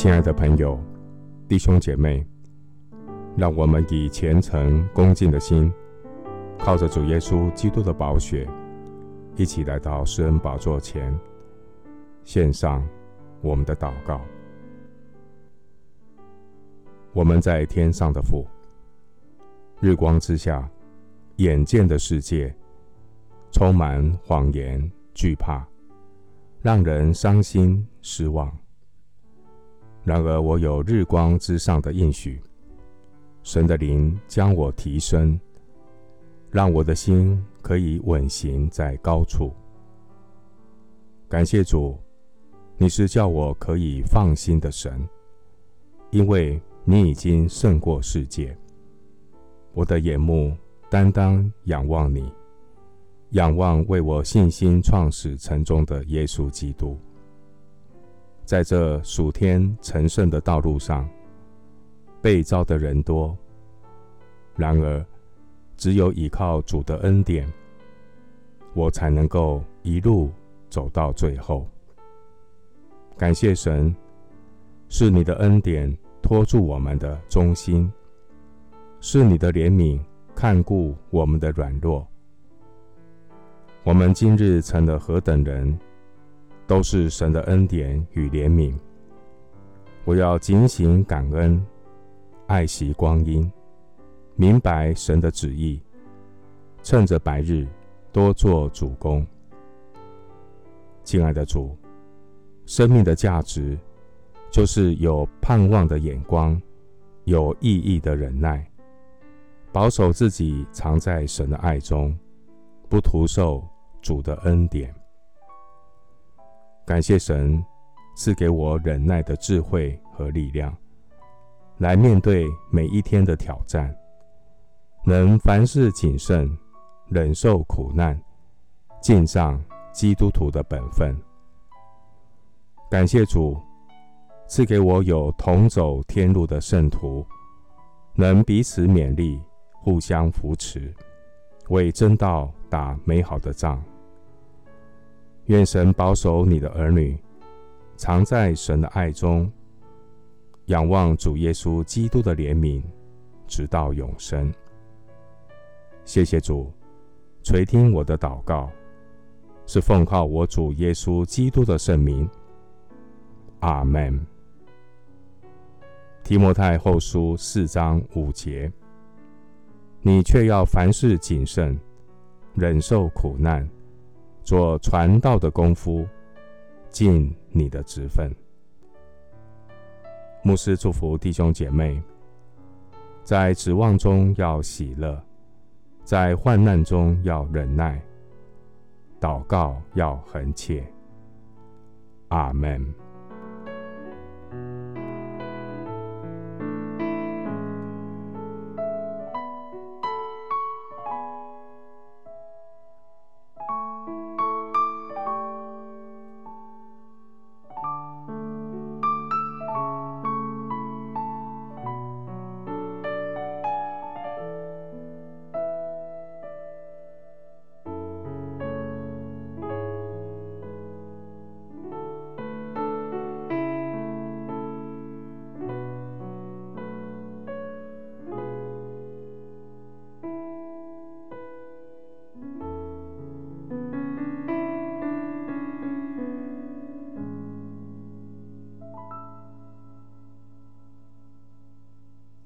亲爱的朋友、弟兄姐妹，让我们以虔诚恭敬的心，靠着主耶稣基督的宝血，一起来到施恩宝座前，献上我们的祷告。我们在天上的父，日光之下，眼见的世界充满谎言、惧怕，让人伤心失望。然而，我有日光之上的应许，神的灵将我提升，让我的心可以稳行在高处。感谢主，你是叫我可以放心的神，因为你已经胜过世界。我的眼目单单仰望你，仰望为我信心创始成终的耶稣基督。在这暑天成圣的道路上，被召的人多，然而只有依靠主的恩典，我才能够一路走到最后。感谢神，是你的恩典托住我们的忠心，是你的怜悯看顾我们的软弱。我们今日成了何等人！都是神的恩典与怜悯。我要警醒感恩，爱惜光阴，明白神的旨意，趁着白日多做主工。亲爱的主，生命的价值就是有盼望的眼光，有意义的忍耐，保守自己藏在神的爱中，不徒受主的恩典。感谢神赐给我忍耐的智慧和力量，来面对每一天的挑战，能凡事谨慎，忍受苦难，尽上基督徒的本分。感谢主赐给我有同走天路的圣徒，能彼此勉励，互相扶持，为真道打美好的仗。愿神保守你的儿女，藏在神的爱中，仰望主耶稣基督的怜悯，直到永生。谢谢主垂听我的祷告，是奉靠我主耶稣基督的圣名。阿门。提摩太后书四章五节，你却要凡事谨慎，忍受苦难。做传道的功夫，尽你的职分。牧师祝福弟兄姐妹，在指望中要喜乐，在患难中要忍耐，祷告要恒切。阿门。